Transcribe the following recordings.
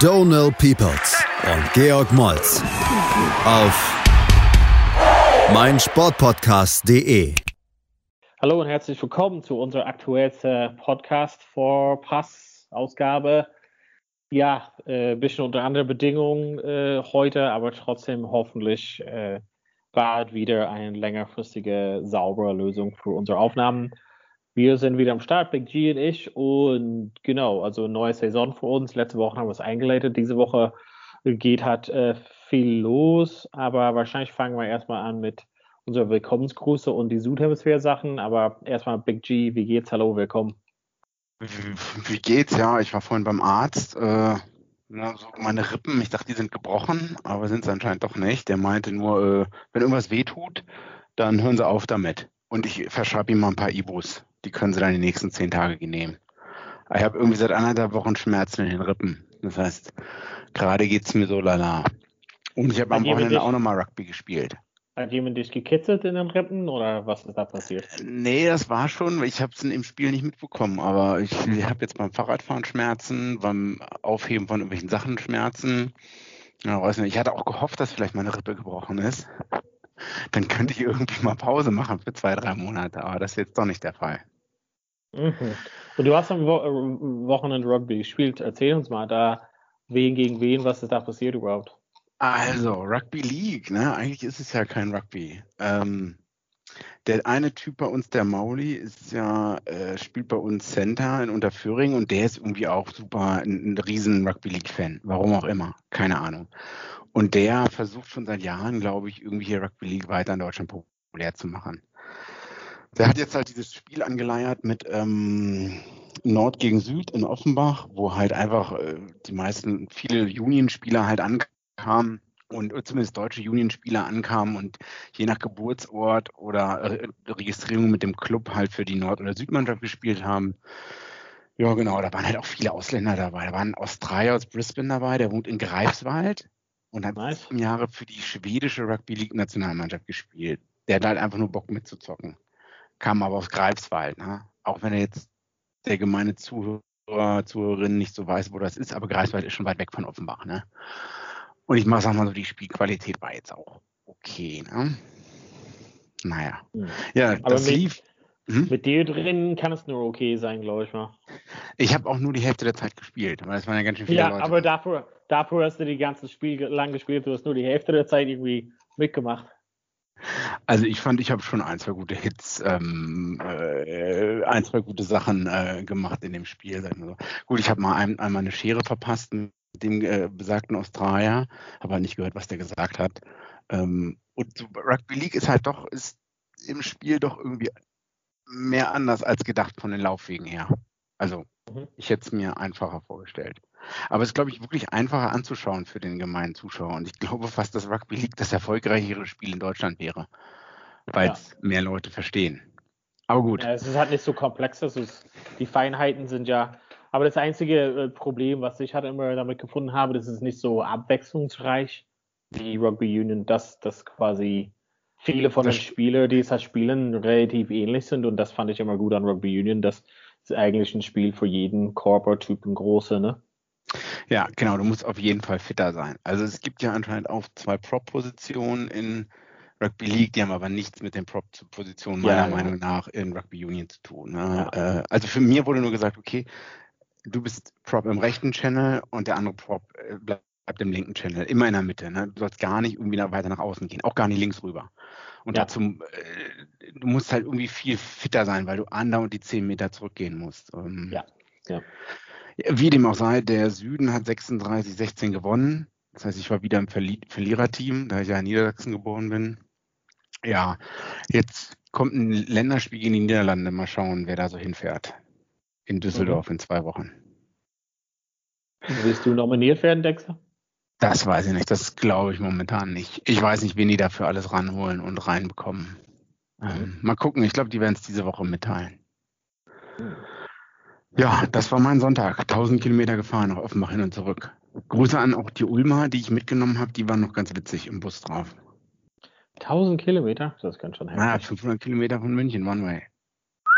Donal Peoples und Georg Moltz auf meinsportpodcast.de. Hallo und herzlich willkommen zu unserer aktuellsten Podcast vor Pass-Ausgabe. Ja, ein äh, bisschen unter anderen Bedingungen äh, heute, aber trotzdem hoffentlich äh, bald wieder eine längerfristige, saubere Lösung für unsere Aufnahmen. Wir sind wieder am Start, Big G und ich. Und genau, also neue Saison für uns. Letzte Woche haben wir es eingeleitet. Diese Woche geht halt äh, viel los, aber wahrscheinlich fangen wir erstmal an mit unserer Willkommensgrüße und die Südhemisphäre-Sachen. Aber erstmal Big G, wie geht's? Hallo, willkommen. Wie geht's? Ja, ich war vorhin beim Arzt. Äh, na, so meine Rippen, ich dachte, die sind gebrochen, aber sind sie anscheinend doch nicht. Der meinte nur, äh, wenn irgendwas wehtut, dann hören sie auf damit. Und ich verschreibe ihm mal ein paar Ibus. Die können sie dann die nächsten zehn Tage nehmen. Ich habe irgendwie seit anderthalb Wochen Schmerzen in den Rippen. Das heißt, gerade geht's mir so lala. Und ich habe am Wochenende auch nochmal Rugby gespielt. Hat jemand dich gekitzelt in den Rippen oder was ist da passiert? Nee, das war schon, ich habe es im Spiel nicht mitbekommen, aber ich, ich habe jetzt beim Fahrradfahren Schmerzen, beim Aufheben von irgendwelchen Sachen Schmerzen. Ja, weiß nicht, ich hatte auch gehofft, dass vielleicht meine Rippe gebrochen ist. Dann könnte ich irgendwie mal Pause machen für zwei, drei Monate, aber das ist jetzt doch nicht der Fall. Mhm. Und du hast am Wo äh, Wochenende Rugby gespielt. Erzähl uns mal da, wen gegen wen, was ist da passiert überhaupt? Also, Rugby League, ne? Eigentlich ist es ja kein Rugby. Ähm, der eine Typ bei uns, der Mauli, ist ja, äh, spielt bei uns Center in Unterföhring und der ist irgendwie auch super ein, ein riesen Rugby League-Fan. Warum auch immer. Keine Ahnung. Und der versucht schon seit Jahren, glaube ich, irgendwie hier Rugby League weiter in Deutschland populär zu machen. Der hat jetzt halt dieses Spiel angeleiert mit ähm, Nord gegen Süd in Offenbach, wo halt einfach äh, die meisten, viele Union-Spieler halt ankamen und zumindest deutsche Union-Spieler ankamen und je nach Geburtsort oder äh, Registrierung mit dem Club halt für die Nord- oder Südmannschaft gespielt haben. Ja, genau, da waren halt auch viele Ausländer dabei. Da war ein Australier aus Brisbane dabei, der wohnt in Greifswald und hat nice. sieben Jahre für die schwedische Rugby League Nationalmannschaft gespielt. Der hat halt einfach nur Bock mitzuzocken. Kam aber aus Greifswald, ne? Auch wenn er jetzt der gemeine Zuhörer, Zuhörerin nicht so weiß, wo das ist, aber Greifswald ist schon weit weg von Offenbach, ne? Und ich sag mal so, die Spielqualität war jetzt auch okay, ne? Naja. Hm. Ja, aber das mit, lief. Hm? Mit dir drin kann es nur okay sein, glaube ich mal. Ich habe auch nur die Hälfte der Zeit gespielt, weil es waren ja ganz schön viele ja, Leute. Ja, aber dafür, dafür hast du die ganze Spiel lang gespielt, du hast nur die Hälfte der Zeit irgendwie mitgemacht. Also ich fand, ich habe schon ein, zwei gute Hits, ähm, äh, ein, zwei gute Sachen äh, gemacht in dem Spiel. So. Gut, ich habe mal ein, einmal eine Schere verpasst mit dem äh, besagten Australier, habe halt nicht gehört, was der gesagt hat. Ähm, und so Rugby League ist halt doch, ist im Spiel doch irgendwie mehr anders als gedacht von den Laufwegen her. Also mhm. ich hätte es mir einfacher vorgestellt. Aber es ist, glaube ich, wirklich einfacher anzuschauen für den gemeinen Zuschauer. Und ich glaube fast, dass Rugby League das erfolgreichere Spiel in Deutschland wäre, weil es ja. mehr Leute verstehen. Aber gut. Ja, es ist halt nicht so komplex. Ist, die Feinheiten sind ja. Aber das einzige äh, Problem, was ich halt immer damit gefunden habe, das ist nicht so abwechslungsreich wie Rugby Union, dass das quasi viele von das den Spielern, die es halt spielen, relativ ähnlich sind. Und das fand ich immer gut an Rugby Union, dass es eigentlich ein Spiel für jeden Körpertyp, ein große, ne? Ja, genau, du musst auf jeden Fall fitter sein. Also es gibt ja anscheinend auch zwei Prop-Positionen in Rugby League, die haben aber nichts mit den Prop-Positionen meiner ja, ja. Meinung nach in Rugby Union zu tun. Ne? Ja. Äh, also für mir wurde nur gesagt, okay, du bist Prop im rechten Channel und der andere Prop äh, bleibt im linken Channel, immer in der Mitte. Ne? Du sollst gar nicht irgendwie weiter nach außen gehen, auch gar nicht links rüber. Und dazu, äh, du musst halt irgendwie viel fitter sein, weil du andauernd die 10 Meter zurückgehen musst. Ähm, ja, ja. Wie dem auch sei, der Süden hat 36, 16 gewonnen. Das heißt, ich war wieder im Verli Verliererteam, da ich ja in Niedersachsen geboren bin. Ja, jetzt kommt ein Länderspiel in die Niederlande. Mal schauen, wer da so hinfährt. In Düsseldorf mhm. in zwei Wochen. Willst du nominiert werden, Dexter? Das weiß ich nicht. Das glaube ich momentan nicht. Ich weiß nicht, wen die dafür alles ranholen und reinbekommen. Ähm, mal gucken. Ich glaube, die werden es diese Woche mitteilen. Ja, das war mein Sonntag. 1000 Kilometer gefahren nach Offenbach hin und zurück. Grüße an auch die Ulmer, die ich mitgenommen habe. Die waren noch ganz witzig im Bus drauf. 1000 Kilometer? Das kann schon heftig. Ja, 500 Kilometer von München, One Way.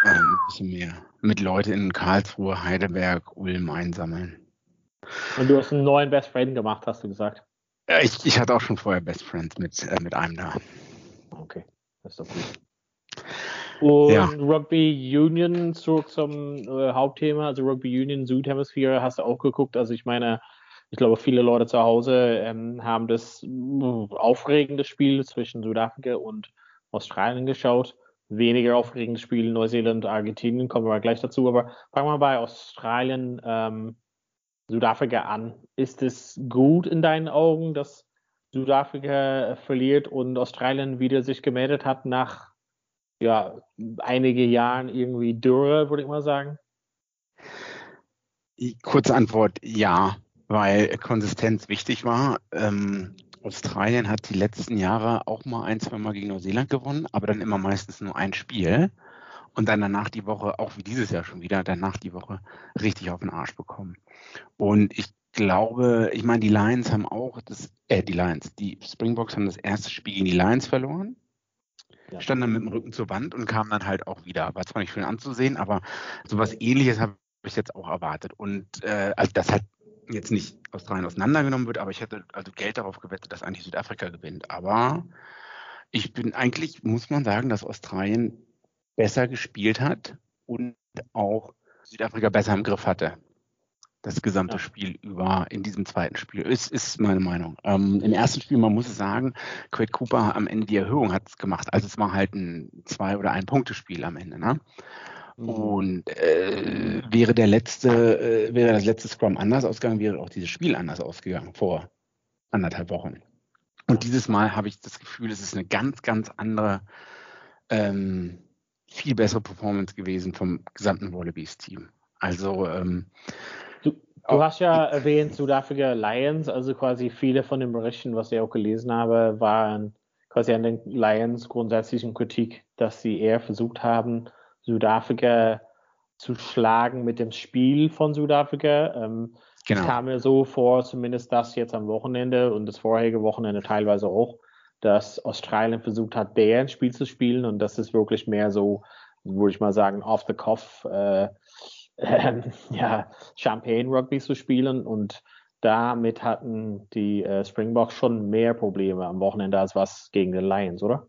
Ähm, ein bisschen mehr. Mit Leuten in Karlsruhe, Heidelberg, Ulm einsammeln. Und du hast einen neuen Best Friend gemacht, hast du gesagt? Ja, ich, ich hatte auch schon vorher Best Friends mit, äh, mit einem da. Okay, das ist doch gut. Und ja. Rugby Union zurück zum äh, Hauptthema, also Rugby Union Südhemisphäre hast du auch geguckt. Also ich meine, ich glaube, viele Leute zu Hause ähm, haben das uh, aufregende Spiel zwischen Südafrika und Australien geschaut. Weniger aufregendes Spiel Neuseeland, Argentinien, kommen wir gleich dazu. Aber fangen wir bei Australien, ähm, Südafrika an. Ist es gut in deinen Augen, dass Südafrika verliert und Australien wieder sich gemeldet hat nach ja, einige Jahren irgendwie Dürre, würde ich mal sagen? Kurze Antwort, ja, weil Konsistenz wichtig war. Ähm, Australien hat die letzten Jahre auch mal ein, zwei Mal gegen Neuseeland gewonnen, aber dann immer meistens nur ein Spiel. Und dann danach die Woche, auch wie dieses Jahr schon wieder, danach die Woche richtig auf den Arsch bekommen. Und ich glaube, ich meine, die Lions haben auch das, äh, die Lions, die Springboks haben das erste Spiel gegen die Lions verloren stand dann mit dem Rücken zur Wand und kam dann halt auch wieder. War zwar nicht schön anzusehen, aber sowas ähnliches habe ich jetzt auch erwartet. Und äh, also das halt jetzt nicht Australien auseinandergenommen wird, aber ich hätte also Geld darauf gewettet, dass eigentlich Südafrika gewinnt. Aber ich bin eigentlich, muss man sagen, dass Australien besser gespielt hat und auch Südafrika besser im Griff hatte das gesamte ja. Spiel über in diesem zweiten Spiel. Ist, ist meine Meinung. Ähm, Im ersten Spiel, man muss es sagen, Quade Cooper am Ende die Erhöhung hat es gemacht. Also es war halt ein zwei- oder ein Punktespiel am Ende. Ne? Mhm. Und äh, wäre der letzte, äh, wäre das letzte Scrum anders ausgegangen, wäre auch dieses Spiel anders ausgegangen vor anderthalb Wochen. Und dieses Mal habe ich das Gefühl, es ist eine ganz, ganz andere, ähm, viel bessere Performance gewesen vom gesamten Wallabies-Team. Also ähm, Du hast ja erwähnt Südafrika Lions, also quasi viele von den Berichten, was ich auch gelesen habe, waren quasi an den Lions grundsätzlichen Kritik, dass sie eher versucht haben, Südafrika zu schlagen mit dem Spiel von Südafrika. Ähm, genau. Es kam mir so vor, zumindest das jetzt am Wochenende und das vorherige Wochenende teilweise auch, dass Australien versucht hat, deren Spiel zu spielen und das ist wirklich mehr so, würde ich mal sagen, off the cuff. Äh, ähm, ja, Champagne Rugby zu spielen und damit hatten die äh, Springboks schon mehr Probleme am Wochenende als was gegen den Lions, oder?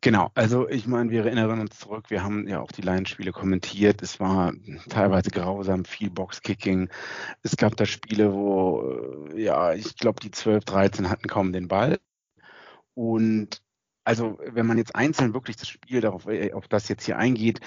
Genau, also ich meine, wir erinnern uns zurück, wir haben ja auch die Lions-Spiele kommentiert. Es war teilweise grausam, viel Boxkicking. Es gab da Spiele, wo, äh, ja, ich glaube, die 12, 13 hatten kaum den Ball. Und also, wenn man jetzt einzeln wirklich das Spiel darauf, äh, auf das jetzt hier eingeht,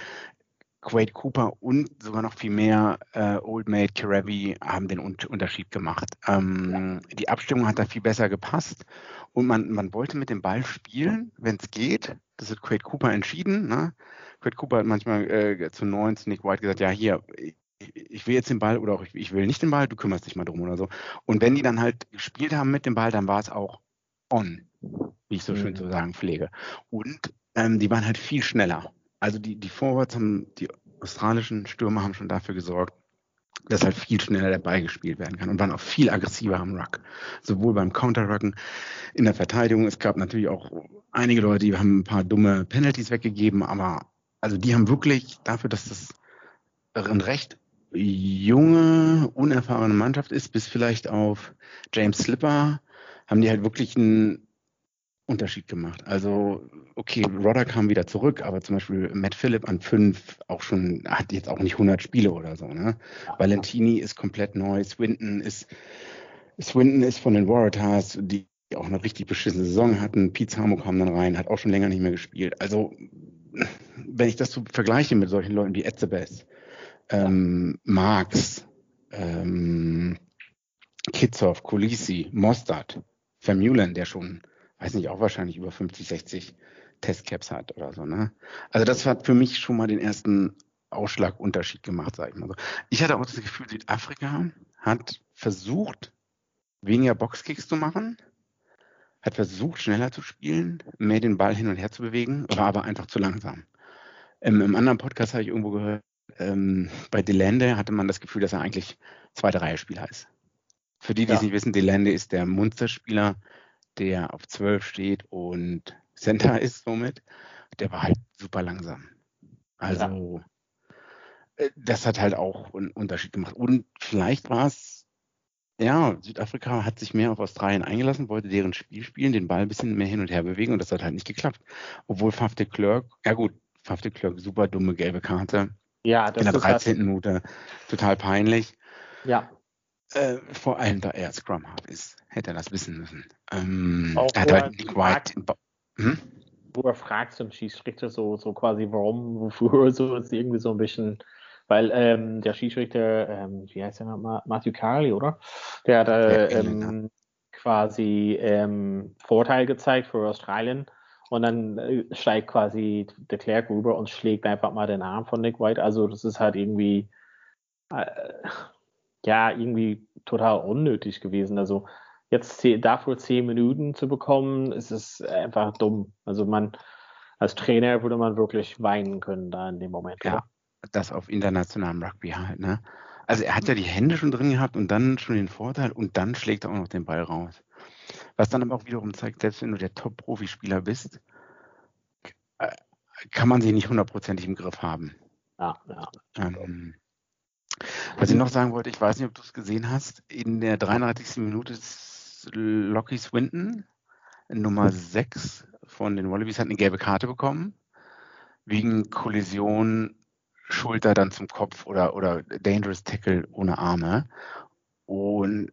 Quade Cooper und sogar noch viel mehr äh, Old Mate Karabi haben den Un Unterschied gemacht. Ähm, die Abstimmung hat da viel besser gepasst und man, man wollte mit dem Ball spielen, wenn es geht. Das hat Quade Cooper entschieden. Ne? Quade Cooper hat manchmal äh, zu 19 Nick White gesagt, ja hier, ich will jetzt den Ball oder auch ich, ich will nicht den Ball, du kümmerst dich mal drum oder so. Und wenn die dann halt gespielt haben mit dem Ball, dann war es auch on, wie ich so schön zu mhm. sagen pflege. Und ähm, die waren halt viel schneller also die, die Forwards haben, die australischen Stürmer haben schon dafür gesorgt, dass halt viel schneller Ball gespielt werden kann und waren auch viel aggressiver am Ruck. Sowohl beim Counter-Rucken in der Verteidigung. Es gab natürlich auch einige Leute, die haben ein paar dumme Penalties weggegeben, aber also die haben wirklich dafür, dass das eine recht junge, unerfahrene Mannschaft ist, bis vielleicht auf James Slipper, haben die halt wirklich einen Unterschied gemacht. Also, okay, Rodder kam wieder zurück, aber zum Beispiel Matt Phillip an fünf auch schon, hat jetzt auch nicht 100 Spiele oder so. Ne? Valentini ist komplett neu, Swinton ist, Swinton ist von den Waratahs, die auch eine richtig beschissene Saison hatten. Pete Samo kam dann rein, hat auch schon länger nicht mehr gespielt. Also, wenn ich das so vergleiche mit solchen Leuten wie Etzebeth, ähm, Marx, ähm, Kitzoff, Kulisi, Mostert, Vermulen, der schon weiß nicht, auch wahrscheinlich über 50, 60 Testcaps hat oder so. Ne? Also das hat für mich schon mal den ersten Ausschlagunterschied gemacht, sage ich mal so. Ich hatte auch das Gefühl, Südafrika hat versucht, weniger Boxkicks zu machen, hat versucht, schneller zu spielen, mehr den Ball hin und her zu bewegen, war aber einfach zu langsam. Ähm, Im anderen Podcast habe ich irgendwo gehört, ähm, bei Delande hatte man das Gefühl, dass er eigentlich zweite Reihe Spieler ist. Für die, die ja. es nicht wissen, Delande ist der Munsterspieler, der auf 12 steht und Center ist somit. Der war halt super langsam. Also, ja. Äh, das hat halt auch einen Unterschied gemacht. Und vielleicht war es, ja, Südafrika hat sich mehr auf Australien eingelassen, wollte deren Spiel spielen, den Ball ein bisschen mehr hin und her bewegen und das hat halt nicht geklappt. Obwohl Faf de Klerk, ja gut, Faf de Klerk, super dumme gelbe Karte. Ja, das in der 13. Halt Minute total peinlich. Ja. Äh, vor allem, da er Scrum Half ist, hätte er das wissen müssen. Ähm, auch er hat halt Nick White. Hm? Wo er fragt zum Schiedsrichter so, so quasi, warum, wofür, so ist irgendwie so ein bisschen, weil ähm, der Schiedsrichter, ähm, wie heißt der nochmal, Matthew Carley, oder? Der hat äh, ähm, quasi ähm, Vorteil gezeigt für Australien und dann äh, steigt quasi der Klerk rüber und schlägt einfach mal den Arm von Nick White. Also das ist halt irgendwie, äh, ja, irgendwie total unnötig gewesen. Also jetzt dafür zehn Minuten zu bekommen, ist es einfach dumm. Also man, als Trainer würde man wirklich weinen können da in dem Moment. Ja, oder? das auf internationalem Rugby halt, ne? Also er hat ja die Hände schon drin gehabt und dann schon den Vorteil und dann schlägt er auch noch den Ball raus. Was dann aber auch wiederum zeigt, selbst wenn du der Top-Profispieler bist, äh, kann man sie nicht hundertprozentig im Griff haben. Ja, ja. Ähm, was ich noch sagen wollte, ich weiß nicht, ob du es gesehen hast, in der 33. Minute ist Lockie Swinton, Nummer 6 von den Wallabies, hat eine gelbe Karte bekommen, wegen Kollision Schulter dann zum Kopf oder, oder Dangerous Tackle ohne Arme. Und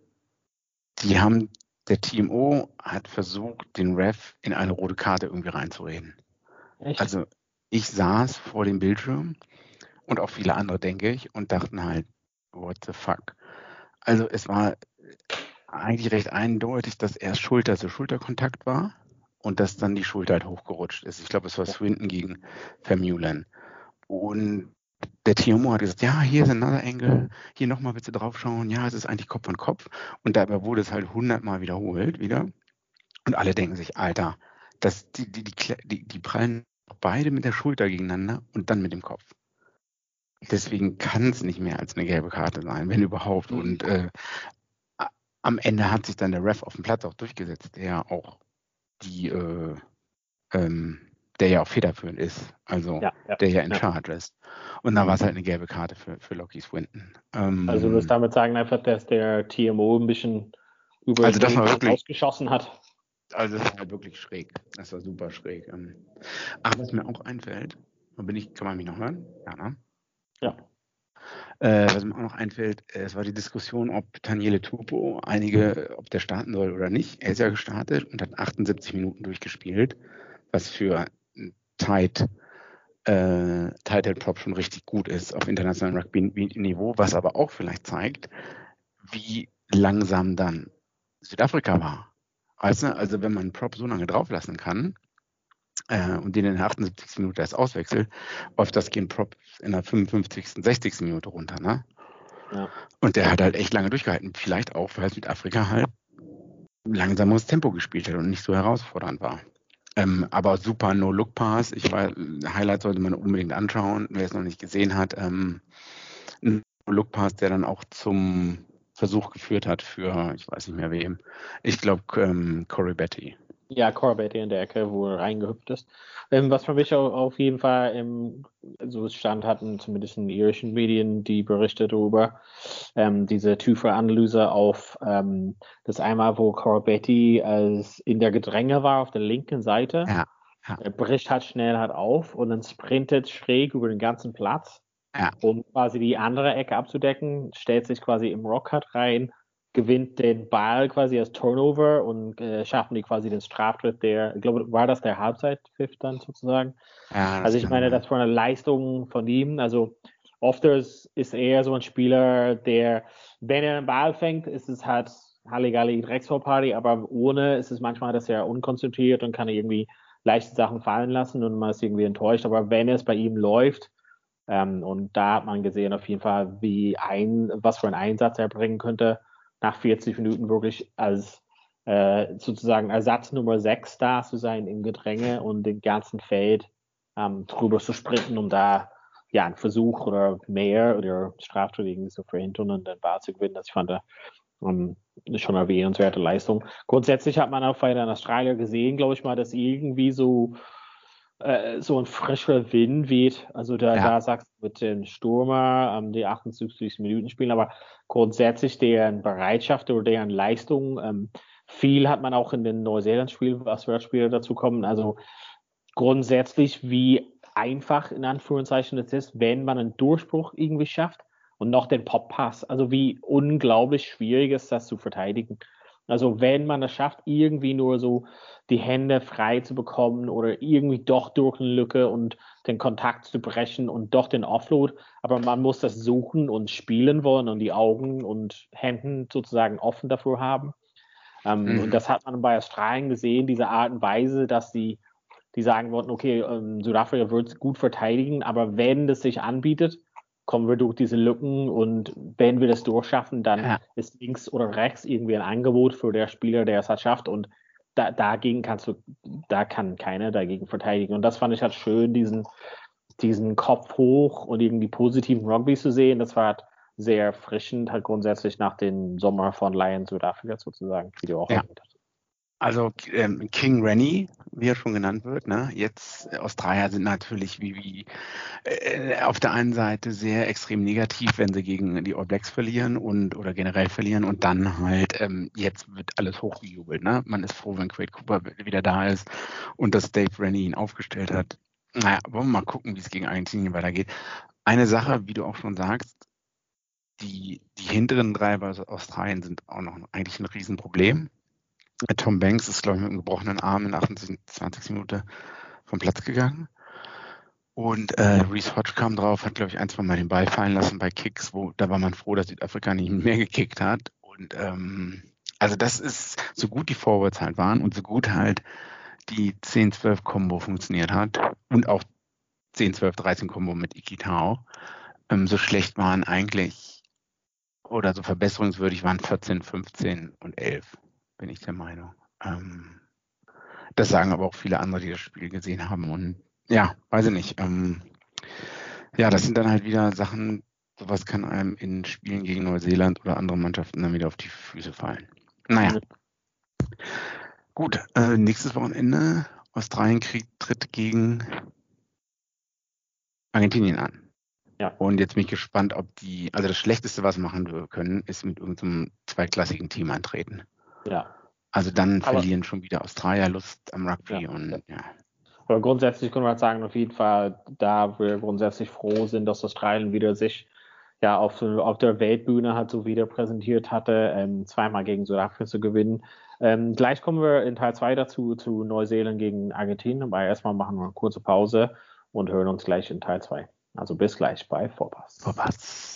die haben der TMO hat versucht, den Ref in eine rote Karte irgendwie reinzureden. Echt? Also ich saß vor dem Bildschirm und auch viele andere, denke ich, und dachten halt, what the fuck. Also es war eigentlich recht eindeutig, dass erst Schulter zu Schulterkontakt war und dass dann die Schulter halt hochgerutscht ist. Ich glaube, es war Swinton gegen Vermeulen. Und der TMO hat gesagt, ja, hier ist another Angle, hier nochmal bitte draufschauen, ja, es ist eigentlich Kopf an Kopf. Und dabei wurde es halt hundertmal wiederholt wieder. Und alle denken sich, Alter, das, die, die, die, die prallen beide mit der Schulter gegeneinander und dann mit dem Kopf. Deswegen kann es nicht mehr als eine gelbe Karte sein, wenn überhaupt. Mhm. Und äh, am Ende hat sich dann der Ref auf dem Platz auch durchgesetzt, der auch die äh, ähm, der ja auch federführend ist, also ja, ja, der ja in ja. Charge ist. Und dann war es halt eine gelbe Karte für, für Loki Swinton. Ähm, also du wirst damit sagen einfach, dass der TMO ein bisschen über also das war wirklich, ausgeschossen hat. Also das war halt wirklich schräg. Das war super schräg. Ähm. Ach, was mir auch einfällt, bin ich, kann man mich noch hören? Ja, ne? Ja. Äh, was mir auch noch einfällt, äh, es war die Diskussion, ob Daniele Tupo einige, ob der starten soll oder nicht. Er ist ja gestartet und hat 78 Minuten durchgespielt, was für Tight, äh, Tight Prop schon richtig gut ist auf internationalem Rugby-Niveau, was aber auch vielleicht zeigt, wie langsam dann Südafrika war. Weißt du, also wenn man einen Prop so lange drauflassen kann äh, und den in der 78. Minute erst auswechselt, läuft das gehen Prop in der 55., 60. Minute runter, ne? Ja. Und der hat halt echt lange durchgehalten. Vielleicht auch, weil Südafrika halt langsames Tempo gespielt hat und nicht so herausfordernd war. Ähm, aber super No-Look-Pass. Ich war, Highlight sollte man unbedingt anschauen, wer es noch nicht gesehen hat. Ähm, No-Look-Pass, der dann auch zum Versuch geführt hat für, ich weiß nicht mehr wem. Ich glaube, ähm, Corey Betty. Ja, Corbett in der Ecke, wo er reingehüpft ist. Ähm, was für mich auf jeden Fall im, so Stand hatten, zumindest in irischen Medien, die Berichte darüber, ähm, diese Tüfer-Analyse auf ähm, das einmal, wo Corbetti als in der Gedränge war auf der linken Seite. Ja, ja. Er bricht halt schnell halt auf und dann sprintet schräg über den ganzen Platz, ja. um quasi die andere Ecke abzudecken, stellt sich quasi im Rockcut rein gewinnt den Ball quasi als Turnover und äh, schaffen die quasi den Straftritt der, ich glaube, war das der Halbzeitpfiff dann sozusagen? Ja, also ich meine, das war eine Leistung von ihm. Also oft ist, ist er so ein Spieler, der, wenn er einen Ball fängt, ist es halt Halligalli Drecksvorparty, aber ohne ist es manchmal, dass er unkonzentriert und kann irgendwie leichte Sachen fallen lassen und man ist irgendwie enttäuscht. Aber wenn es bei ihm läuft, ähm, und da hat man gesehen auf jeden Fall, wie ein, was für einen Einsatz er bringen könnte, nach 40 Minuten wirklich als äh, sozusagen Ersatz Nummer 6 da zu sein im Gedränge und den ganzen Feld ähm, drüber zu sprinten, um da ja einen Versuch oder mehr oder Straftat irgendwie zu verhindern und den Ball zu gewinnen. Das fand ich um, schon erwähnenswerte Leistung. Grundsätzlich hat man auch bei den Australier gesehen, glaube ich mal, dass irgendwie so äh, so ein frischer Wind weht. Also da, ja. da sagst du mit dem Stürmer ähm, die 78 Minuten spielen, aber grundsätzlich deren Bereitschaft oder deren Leistung, ähm, viel hat man auch in den Neuseeland-Spiel, was wir später dazu kommen. Also grundsätzlich, wie einfach in Anführungszeichen es ist, wenn man einen Durchbruch irgendwie schafft und noch den Pop-Pass. Also wie unglaublich schwierig ist das zu verteidigen. Also wenn man es schafft, irgendwie nur so die Hände frei zu bekommen oder irgendwie doch durch eine Lücke und den Kontakt zu brechen und doch den Offload, aber man muss das suchen und spielen wollen und die Augen und Händen sozusagen offen dafür haben. Ähm, mhm. Und das hat man bei Australien gesehen, diese Art und Weise, dass sie die sagen wollten, okay, ähm, Südafrika wird es gut verteidigen, aber wenn das sich anbietet, kommen wir durch diese Lücken und wenn wir das durchschaffen, dann ja. ist links oder rechts irgendwie ein Angebot für der Spieler, der es halt schafft und da, dagegen kannst du, da kann keiner dagegen verteidigen und das fand ich halt schön, diesen, diesen Kopf hoch und irgendwie positiven Rugby zu sehen, das war halt sehr erfrischend, halt grundsätzlich nach dem Sommer von Lions Südafrika sozusagen, wie du auch ja. erwähnt. Also ähm, King Rennie, wie er schon genannt wird, ne? jetzt äh, Australier sind natürlich wie, wie äh, auf der einen Seite sehr extrem negativ, wenn sie gegen die All Blacks verlieren und oder generell verlieren und dann halt ähm, jetzt wird alles hochgejubelt. Ne? Man ist froh, wenn Quade Cooper wieder da ist und dass Dave Rennie ihn aufgestellt hat. Naja, wollen wir mal gucken, wie es gegen Argentinien weitergeht. Eine Sache, wie du auch schon sagst, die, die hinteren drei bei Australien sind auch noch eigentlich ein Riesenproblem. Tom Banks ist, glaube ich, mit einem gebrochenen Arm in 28 Minuten vom Platz gegangen. Und äh, Reese Hodge kam drauf, hat, glaube ich, ein, zwei Mal den Ball fallen lassen bei Kicks, wo da war man froh, dass Südafrika nicht mehr gekickt hat. Und ähm, also das ist, so gut die Forwards halt waren und so gut halt die 10-12-Kombo funktioniert hat und auch 10-12-13-Kombo mit Ikitao, ähm, so schlecht waren eigentlich oder so verbesserungswürdig waren 14, 15 und 11 bin ich der Meinung. Ähm, das sagen aber auch viele andere, die das Spiel gesehen haben. Und ja, weiß ich nicht. Ähm, ja, das sind dann halt wieder Sachen, sowas kann einem in Spielen gegen Neuseeland oder andere Mannschaften dann wieder auf die Füße fallen. Naja. Gut, äh, nächstes Wochenende. Australien kriegt, tritt gegen Argentinien an. Ja. Und jetzt bin ich gespannt, ob die, also das Schlechteste, was machen können, ist mit irgendeinem zweitklassigen Team antreten. Ja. Also dann Aber, verlieren schon wieder Australier Lust am Rugby ja. und ja. Aber grundsätzlich können wir halt sagen, auf jeden Fall, da wir grundsätzlich froh sind, dass Australien wieder sich ja auf, auf der Weltbühne halt so wieder präsentiert hatte, ähm, zweimal gegen Südafrika zu gewinnen. Ähm, gleich kommen wir in Teil 2 dazu, zu Neuseeland gegen Argentinien, aber erstmal machen wir eine kurze Pause und hören uns gleich in Teil 2. Also bis gleich bei Vorpass. Vorpass.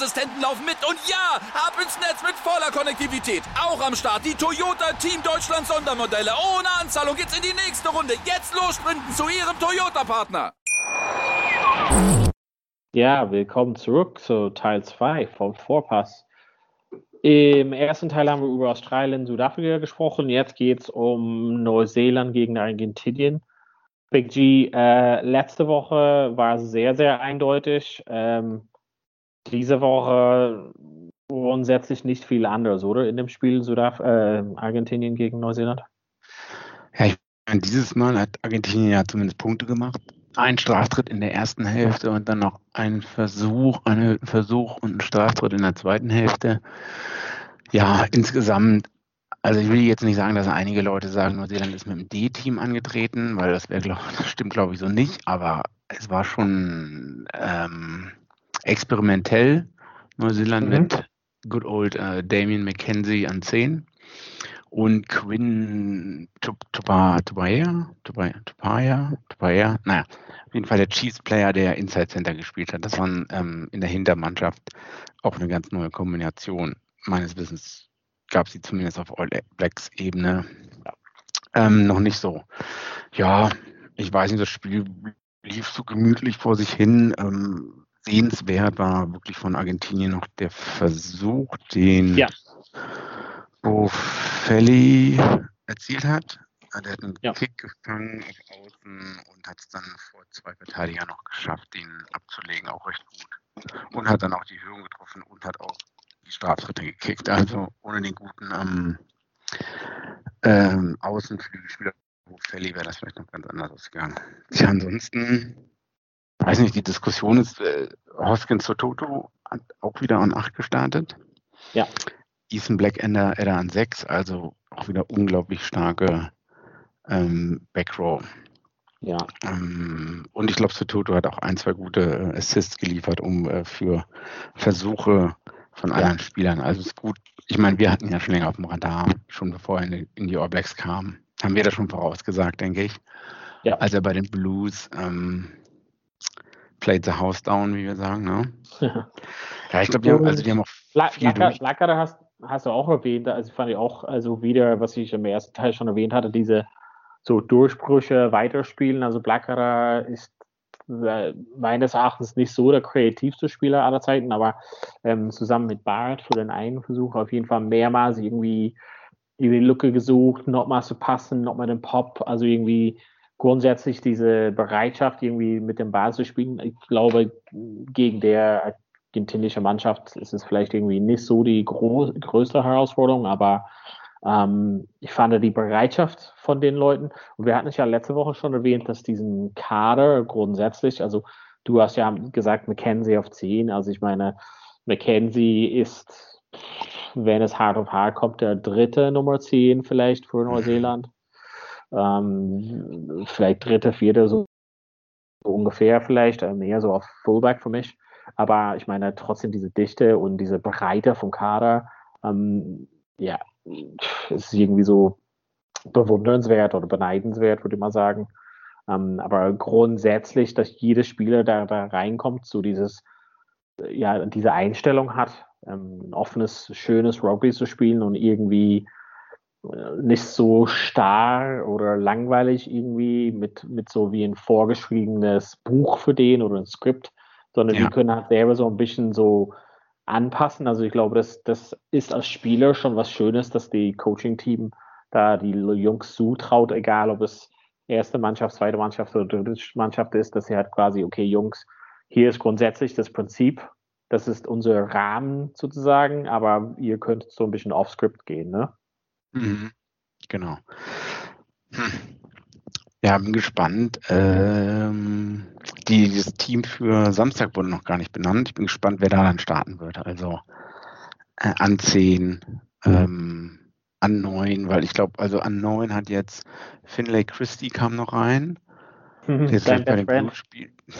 laufen mit. Und ja, ab ins Netz mit voller Konnektivität. Auch am Start die Toyota Team Deutschland Sondermodelle. Ohne Anzahlung geht's in die nächste Runde. Jetzt los sprinten zu ihrem Toyota-Partner. Ja, willkommen zurück zu Teil 2 vom Vorpass. Im ersten Teil haben wir über Australien, Südafrika gesprochen. Jetzt geht es um Neuseeland gegen Argentinien. Big G, äh, letzte Woche war sehr, sehr eindeutig. Ähm, diese Woche grundsätzlich nicht viel anders, oder? In dem Spiel Südaf äh, Argentinien gegen Neuseeland? Ja, ich meine, dieses Mal hat Argentinien ja zumindest Punkte gemacht. Ein Straftritt in der ersten Hälfte und dann noch ein Versuch, einen Versuch und ein Straftritt in der zweiten Hälfte. Ja, insgesamt, also ich will jetzt nicht sagen, dass einige Leute sagen, Neuseeland ist mit dem D-Team angetreten, weil das wäre, glaube das stimmt, glaube ich, so nicht, aber es war schon ähm, experimentell. Neuseeland mhm. mit good old äh, Damien McKenzie an 10 und Quinn Tupaya, Tupaya, Tupaya, Tupaya, naja, auf jeden Fall der Chiefs-Player, der Inside Center gespielt hat. Das war ähm, in der Hintermannschaft auch eine ganz neue Kombination. Meines Wissens gab es sie zumindest auf All Blacks Ebene ähm, noch nicht so. Ja, ich weiß nicht, das Spiel lief so gemütlich vor sich hin. Ähm, sehenswert war wirklich von Argentinien noch der Versuch, den ja. Bofelli erzielt hat. Der hat einen ja. Kick gefangen auf Außen und hat es dann vor zwei Verteidigern noch geschafft, den abzulegen, auch recht gut. Und hat dann auch die Höhe getroffen und hat auch die Straftritte gekickt. Also ohne den guten ähm, ähm, Außenflügelspieler Bofelli wäre das vielleicht noch ganz anders ausgegangen. Tja, ansonsten weiß nicht, die Diskussion ist, äh, Hoskins Sototo hat auch wieder an 8 gestartet. Ja. Ethan Blackender er an 6, also auch wieder unglaublich starke ähm, Backrow. Ja. Ähm, und ich glaube, Sototo hat auch ein, zwei gute äh, Assists geliefert, um äh, für Versuche von anderen ja. Spielern. Also ist gut. Ich meine, wir hatten ja schon länger auf dem Radar, schon bevor er in die, in die All Blacks kam. Haben wir das schon vorausgesagt, denke ich. Ja. Als er bei den Blues ähm, played the house down, wie wir sagen. Ne? ja, ich glaube, die, haben, also die haben auch viel Lacker, durch. Lacker hast, hast du auch erwähnt, also fand ich auch, also wieder, was ich im ersten Teil schon erwähnt hatte, diese so Durchbrüche weiterspielen. Also Blackadder ist äh, meines Erachtens nicht so der kreativste Spieler aller Zeiten, aber ähm, zusammen mit Bart für den einen Versuch auf jeden Fall mehrmals irgendwie irgendwie Lücke gesucht, nochmal zu passen, nochmal den Pop, also irgendwie grundsätzlich diese Bereitschaft, irgendwie mit dem Ball zu spielen. Ich glaube, gegen der argentinische Mannschaft ist es vielleicht irgendwie nicht so die größte Herausforderung, aber ähm, ich fand die Bereitschaft von den Leuten, und wir hatten es ja letzte Woche schon erwähnt, dass diesen Kader grundsätzlich, also du hast ja gesagt, McKenzie auf 10, also ich meine, McKenzie ist, wenn es hart auf hart kommt, der dritte Nummer 10 vielleicht für Neuseeland ähm, vielleicht dritte, vierte, so, so ungefähr vielleicht, äh, mehr so auf Fullback für mich. Aber ich meine trotzdem diese Dichte und diese Breite vom Kader, ähm, ja, ist irgendwie so bewundernswert oder beneidenswert, würde ich mal sagen. Ähm, aber grundsätzlich, dass jeder Spieler da, da reinkommt, so dieses, ja, diese Einstellung hat, ähm, ein offenes, schönes Rugby zu spielen und irgendwie nicht so starr oder langweilig irgendwie mit, mit so wie ein vorgeschriebenes Buch für den oder ein Skript, sondern ja. die können halt selber so ein bisschen so anpassen. Also ich glaube, das, das ist als Spieler schon was Schönes, dass die Coaching-Team da die Jungs zutraut, egal ob es erste Mannschaft, zweite Mannschaft oder dritte Mannschaft ist, dass sie halt quasi, okay, Jungs, hier ist grundsätzlich das Prinzip, das ist unser Rahmen sozusagen, aber ihr könnt so ein bisschen off-Script gehen, ne? Mhm. Genau. Hm. Ja, bin gespannt. Ähm, die, dieses Team für Samstag wurde noch gar nicht benannt. Ich bin gespannt, wer da dann starten wird. Also äh, an 10, ähm, an 9, weil ich glaube, also an 9 hat jetzt Finlay Christie kam noch rein. Mhm, der ist bei den spielt.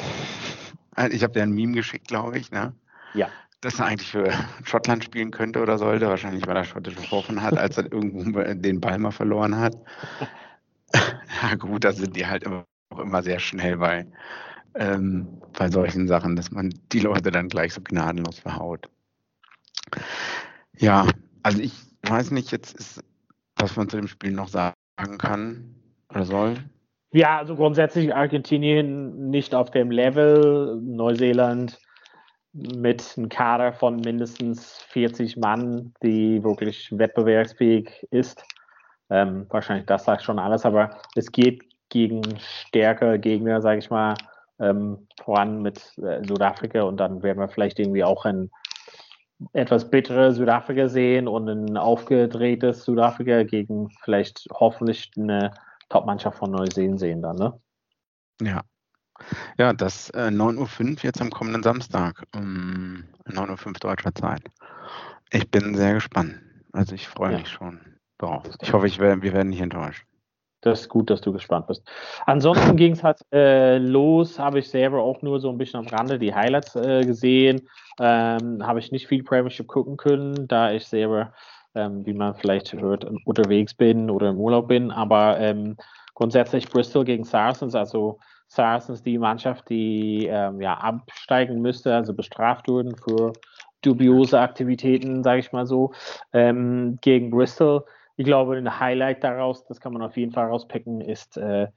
Ich habe dir ein Meme geschickt, glaube ich, ne? Ja dass er eigentlich für Schottland spielen könnte oder sollte. Wahrscheinlich, weil er schottische Vorfahren hat, als er irgendwo den Ball mal verloren hat. ja gut, da sind die halt immer, auch immer sehr schnell bei, ähm, bei solchen Sachen, dass man die Leute dann gleich so gnadenlos verhaut. Ja, also ich weiß nicht jetzt, ist, was man zu dem Spiel noch sagen kann oder soll. Ja, also grundsätzlich Argentinien nicht auf dem Level, Neuseeland mit einem Kader von mindestens 40 Mann, die wirklich wettbewerbsfähig ist. Ähm, wahrscheinlich das sagt schon alles, aber es geht gegen stärkere Gegner, sage ich mal, ähm, voran mit äh, Südafrika und dann werden wir vielleicht irgendwie auch ein etwas bittere Südafrika sehen und ein aufgedrehtes Südafrika gegen vielleicht hoffentlich eine Top-Mannschaft von Neuseen sehen dann, ne? Ja, ja, das äh, 9.05 Uhr jetzt am kommenden Samstag, um 9.05 Uhr deutscher Zeit. Ich bin sehr gespannt. Also ich freue ja. mich schon drauf. Ich hoffe, ich wär, wir werden nicht enttäuscht. das ist gut, dass du gespannt bist. Ansonsten ging es halt äh, los, habe ich selber auch nur so ein bisschen am Rande die Highlights äh, gesehen. Ähm, habe ich nicht viel Premiership gucken können, da ich selber, ähm, wie man vielleicht hört, unterwegs bin oder im Urlaub bin. Aber ähm, grundsätzlich Bristol gegen Saracens, also Saracens die Mannschaft, die ähm, ja absteigen müsste, also bestraft wurden für dubiose Aktivitäten, sage ich mal so, ähm, gegen Bristol. Ich glaube, ein Highlight daraus, das kann man auf jeden Fall rauspicken, ist, äh,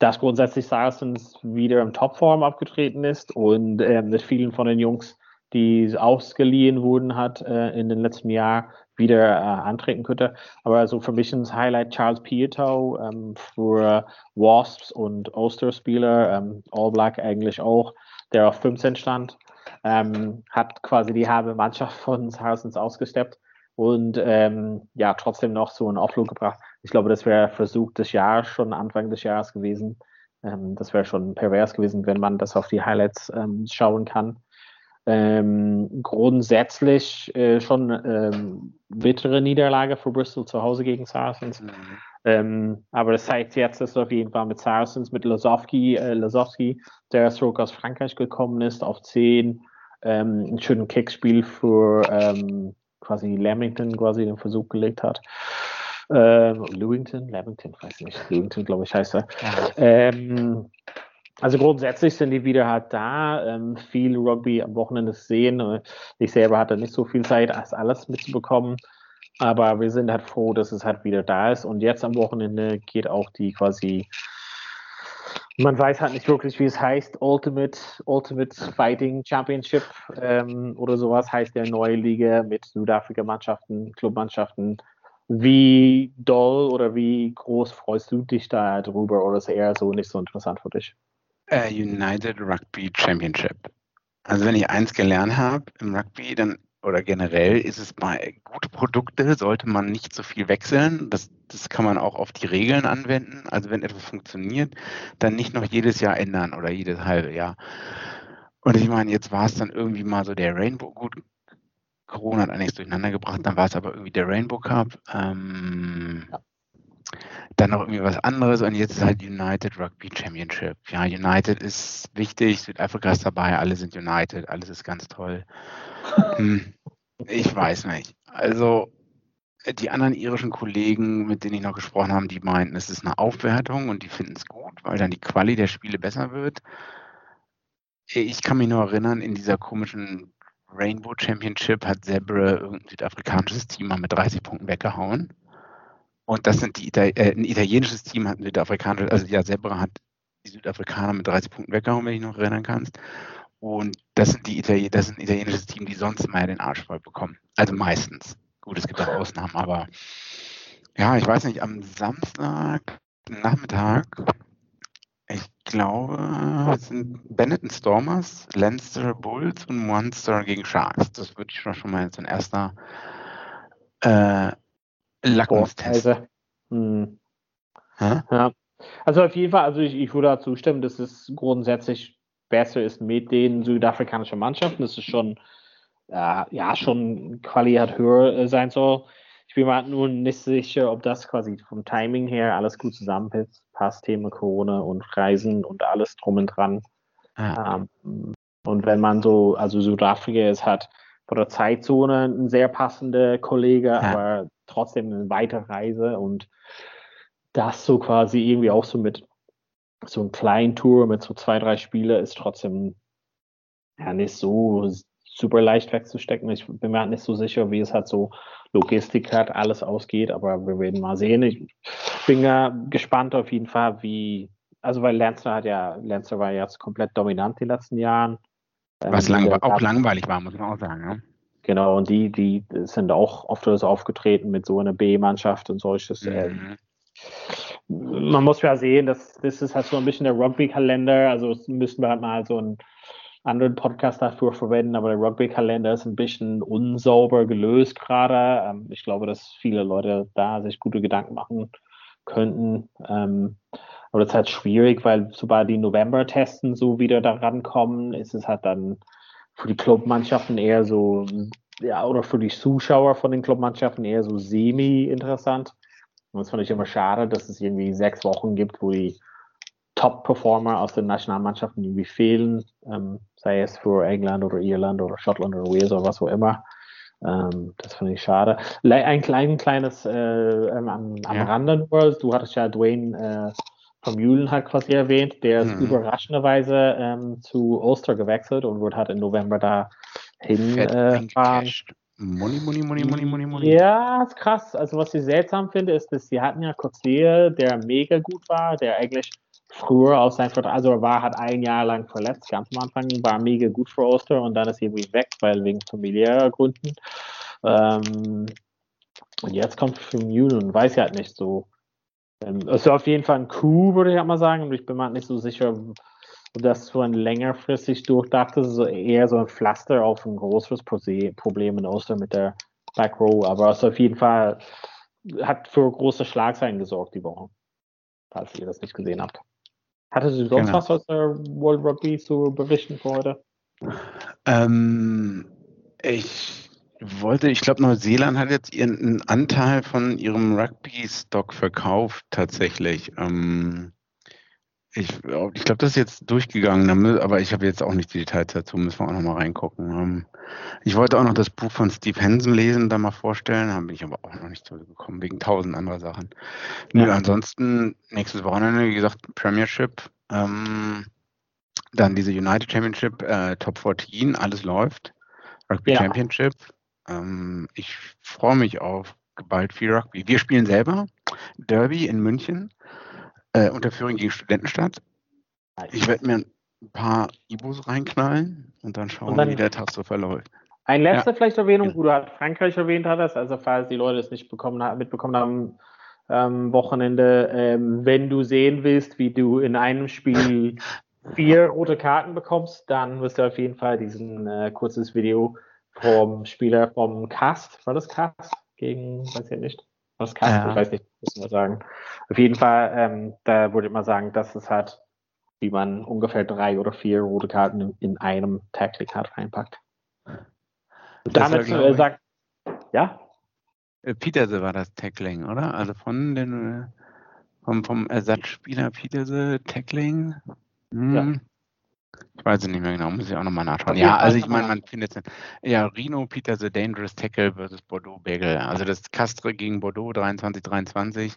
dass grundsätzlich Saracens wieder in Topform abgetreten ist und äh, mit vielen von den Jungs, die ausgeliehen wurden hat äh, in den letzten Jahren, wieder äh, antreten könnte. Aber also für mich ein Highlight Charles Pietow ähm, für Wasps und Ulster-Spieler, ähm, All Black eigentlich auch, der auf 15 stand, ähm, hat quasi die halbe Mannschaft von Saracens ausgesteppt und ähm, ja, trotzdem noch so einen Offload gebracht. Ich glaube, das wäre Versuch des Jahres, schon Anfang des Jahres gewesen. Ähm, das wäre schon pervers gewesen, wenn man das auf die Highlights ähm, schauen kann. Ähm, grundsätzlich äh, schon ähm, bittere Niederlage für Bristol zu Hause gegen Saracens. Mhm. Ähm, aber das zeigt jetzt, dass auf jeden Fall mit Saracens, mit Lasowski, äh, Lasowski der zurück aus Frankreich gekommen ist, auf 10, ähm, ein schönes Kickspiel für ähm, quasi Lamington quasi den Versuch gelegt hat. Ähm, Lewington, Lamington, weiß nicht, Lewington, glaube ich, heißt er. Ähm, also grundsätzlich sind die wieder halt da. Ähm, viel Rugby am Wochenende sehen. Ich selber hatte nicht so viel Zeit, als alles mitzubekommen. Aber wir sind halt froh, dass es halt wieder da ist. Und jetzt am Wochenende geht auch die quasi man weiß halt nicht wirklich, wie es heißt. Ultimate, Ultimate Fighting Championship ähm, oder sowas heißt der neue Liga mit Südafrika-Mannschaften, Clubmannschaften. Wie doll oder wie groß freust du dich da drüber oder ist eher so nicht so interessant für dich? Uh, United Rugby Championship. Also wenn ich eins gelernt habe im Rugby, dann oder generell ist es bei gute Produkte, sollte man nicht so viel wechseln. Das, das kann man auch auf die Regeln anwenden. Also wenn etwas funktioniert, dann nicht noch jedes Jahr ändern oder jedes halbe Jahr. Und ich meine, jetzt war es dann irgendwie mal so der Rainbow, gut, Corona hat einiges durcheinander gebracht, dann war es aber irgendwie der Rainbow Cup. Ähm, ja. Dann noch irgendwie was anderes und jetzt ist halt United Rugby Championship. Ja, United ist wichtig, Südafrika ist dabei, alle sind United, alles ist ganz toll. Hm, ich weiß nicht. Also die anderen irischen Kollegen, mit denen ich noch gesprochen habe, die meinten, es ist eine Aufwertung und die finden es gut, weil dann die Quali der Spiele besser wird. Ich kann mich nur erinnern, in dieser komischen Rainbow Championship hat Zebre irgendein südafrikanisches Team mal mit 30 Punkten weggehauen. Und das sind die Ita äh, ein italienisches Team hat ein südafrikanisches, also ja, Zebra hat die Südafrikaner mit 30 Punkten weggehauen, wenn ich noch erinnern kannst. Und das sind die Italien das sind ein italienisches Team, die sonst mal den Arsch voll bekommen. Also meistens. Gut, es gibt auch Ausnahmen, aber ja, ich weiß nicht, am Samstag Nachmittag, ich glaube, es sind Benetton Stormers, Leinster Bulls und Monster gegen Sharks. Das würde ich schon mal so ein erster äh, Lackmustest. Also, hm. Ja. Also auf jeden Fall, also ich, ich würde da zustimmen, dass es grundsätzlich besser ist mit den südafrikanischen Mannschaften. Das ist schon, äh, ja, schon Quali hat höher äh, sein soll. Ich bin mir nur nicht sicher, ob das quasi vom Timing her alles gut zusammenpasst, Thema Corona und Reisen und alles drum und dran. Ah. Ähm, und wenn man so, also Südafrika ist hat von der Zeitzone ein sehr passender Kollege, ja. aber trotzdem eine weite Reise und das so quasi irgendwie auch so mit so ein kleinen Tour mit so zwei, drei Spiele ist trotzdem ja nicht so super leicht wegzustecken. Ich bin mir halt nicht so sicher, wie es halt so Logistik hat, alles ausgeht, aber wir werden mal sehen. Ich bin ja gespannt auf jeden Fall, wie, also weil Lancer hat ja, Lancer war jetzt komplett dominant die letzten Jahren. Was ähm, lang, auch langweilig war, muss man auch sagen. Ja? Genau, und die, die sind auch oft aufgetreten mit so einer B-Mannschaft und solches. Mhm. man muss ja sehen, dass das ist halt so ein bisschen der Rugby-Kalender. Also müssen wir halt mal so einen anderen Podcast dafür verwenden, aber der Rugby-Kalender ist ein bisschen unsauber gelöst gerade. Ähm, ich glaube, dass viele Leute da sich gute Gedanken machen könnten. Ähm, aber das ist halt schwierig, weil sobald die November-Testen so wieder daran kommen, ist es halt dann für die Clubmannschaften eher so, ja, oder für die Zuschauer von den Clubmannschaften eher so semi-interessant. Und das fand ich immer schade, dass es irgendwie sechs Wochen gibt, wo die Top-Performer aus den Nationalmannschaften irgendwie fehlen, ähm, sei es für England oder Irland oder Schottland oder Wales oder was auch immer. Ähm, das finde ich schade. Ein klein, kleines äh, ähm, am, am ja. Rande nur, du hattest ja Dwayne äh, vom Julen halt quasi erwähnt, der ist mhm. überraschenderweise ähm, zu Ulster gewechselt und wird halt im November da hinfahren. Äh, Money, money, money, money, money, money. Ja, ist krass. Also was ich seltsam finde, ist, dass sie hatten ja Cotier, der mega gut war, der eigentlich früher aus seinem Vertrag, also war hat ein Jahr lang verletzt, ganz am Anfang, war mega gut für Oster und dann ist er irgendwie weg, weil wegen familiärer Gründen. Ähm, und jetzt kommt für Newton, weiß ich halt nicht so. Ähm, ist auf jeden Fall ein Coup, würde ich halt mal sagen, und ich bin mir halt nicht so sicher, ob das so ein längerfristig durchdacht ist, so eher so ein Pflaster auf ein größeres Problem in Oster mit der Back Row, aber es ist auf jeden Fall hat für große Schlagzeilen gesorgt die Woche, falls ihr das nicht gesehen habt. Hattest du sonst genau. was aus der World Rugby zu berichten für heute? Ähm, ich wollte, ich glaube, Neuseeland hat jetzt ihren Anteil von ihrem Rugby-Stock verkauft, tatsächlich. Ähm, ich, ich glaube, das ist jetzt durchgegangen, aber ich habe jetzt auch nicht die Details dazu, müssen wir auch noch mal reingucken. Ähm, ich wollte auch noch das Buch von Steve Hansen lesen, da mal vorstellen, da bin ich aber auch noch nicht so gekommen, wegen tausend anderer Sachen. Ja. Nö, ansonsten, nächstes Wochenende, wie gesagt, Premiership, ähm, dann diese United Championship, äh, Top 14, alles läuft. Rugby ja. Championship. Ähm, ich freue mich auf bald viel Rugby. Wir spielen selber Derby in München äh, unter Führung gegen Studentenstadt. Ich werde mir ein paar Ibos reinknallen und dann schauen, und dann wie der Tag so verläuft. Ein letzter ja. vielleicht Erwähnung, wo du halt Frankreich erwähnt hattest, also falls die Leute es nicht bekommen, mitbekommen haben, ähm, Wochenende, ähm, wenn du sehen willst, wie du in einem Spiel vier rote Karten bekommst, dann wirst du auf jeden Fall diesen äh, kurzes Video vom Spieler vom Cast, war das Cast? Gegen, weiß ich nicht. Was Cast, ja. ich weiß nicht, muss man sagen. Auf jeden Fall, ähm, da würde ich mal sagen, dass es halt wie man ungefähr drei oder vier rote Karten in, in einem Tackling hat reinpackt. Damit ja, äh, sagt, ja? Äh, Peterse war das Tackling, oder? Also von den, äh, vom, vom Ersatzspieler Peterse Tackling. Hm. Ja. Ich weiß es nicht mehr genau, muss ich auch nochmal nachschauen. Ja, also ich meine, man findet es. Ja, Rino Peterse Dangerous Tackle versus Bordeaux Bagel. Also das Castre gegen Bordeaux 23-23.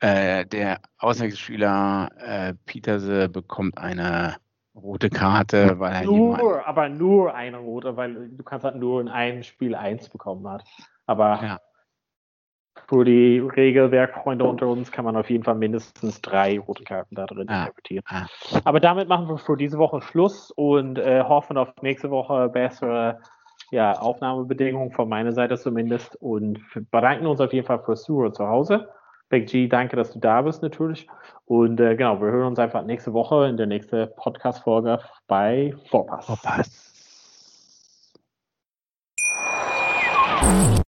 Äh, der Auswechselspieler äh, Peterse bekommt eine rote Karte, weil er nur, aber nur eine rote, weil du kannst halt nur in einem Spiel eins bekommen hat. Aber ja. Für die Regelwerkfreunde unter uns kann man auf jeden Fall mindestens drei rote Karten da drin ah. interpretieren. Ah. Aber damit machen wir für diese Woche Schluss und äh, hoffen auf nächste Woche bessere ja, Aufnahmebedingungen von meiner Seite zumindest und bedanken uns auf jeden Fall fürs Zuhören zu Hause. Big G, danke, dass du da bist natürlich. Und äh, genau, wir hören uns einfach nächste Woche in der nächsten Podcast-Folge bei Vorpass. Vorpass.